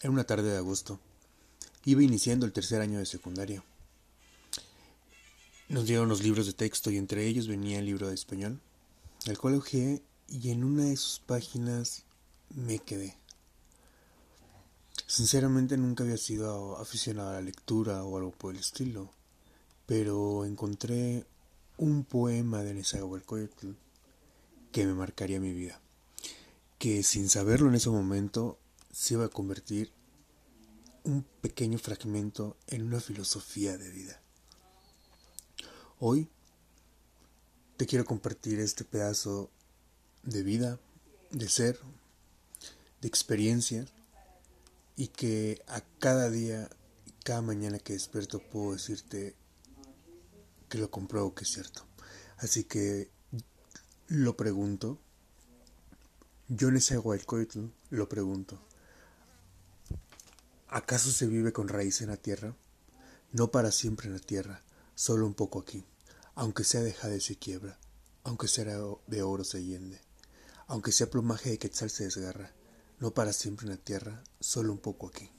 Era una tarde de agosto. Iba iniciando el tercer año de secundaria. Nos dieron los libros de texto y entre ellos venía el libro de español, el cual hojeé y en una de sus páginas me quedé. Sinceramente nunca había sido aficionado a la lectura o algo por el estilo, pero encontré un poema de Nezahualcóyotl que me marcaría mi vida, que sin saberlo en ese momento se iba a convertir un pequeño fragmento en una filosofía de vida. Hoy te quiero compartir este pedazo de vida, de ser, de experiencia y que a cada día, cada mañana que despierto puedo decirte que lo compruebo que es cierto. Así que lo pregunto, yo en ese lo pregunto. ¿Acaso se vive con raíz en la tierra? No para siempre en la tierra, solo un poco aquí, aunque sea de jade se quiebra, aunque sea de oro se hiende, aunque sea plumaje de quetzal se desgarra, no para siempre en la tierra, solo un poco aquí.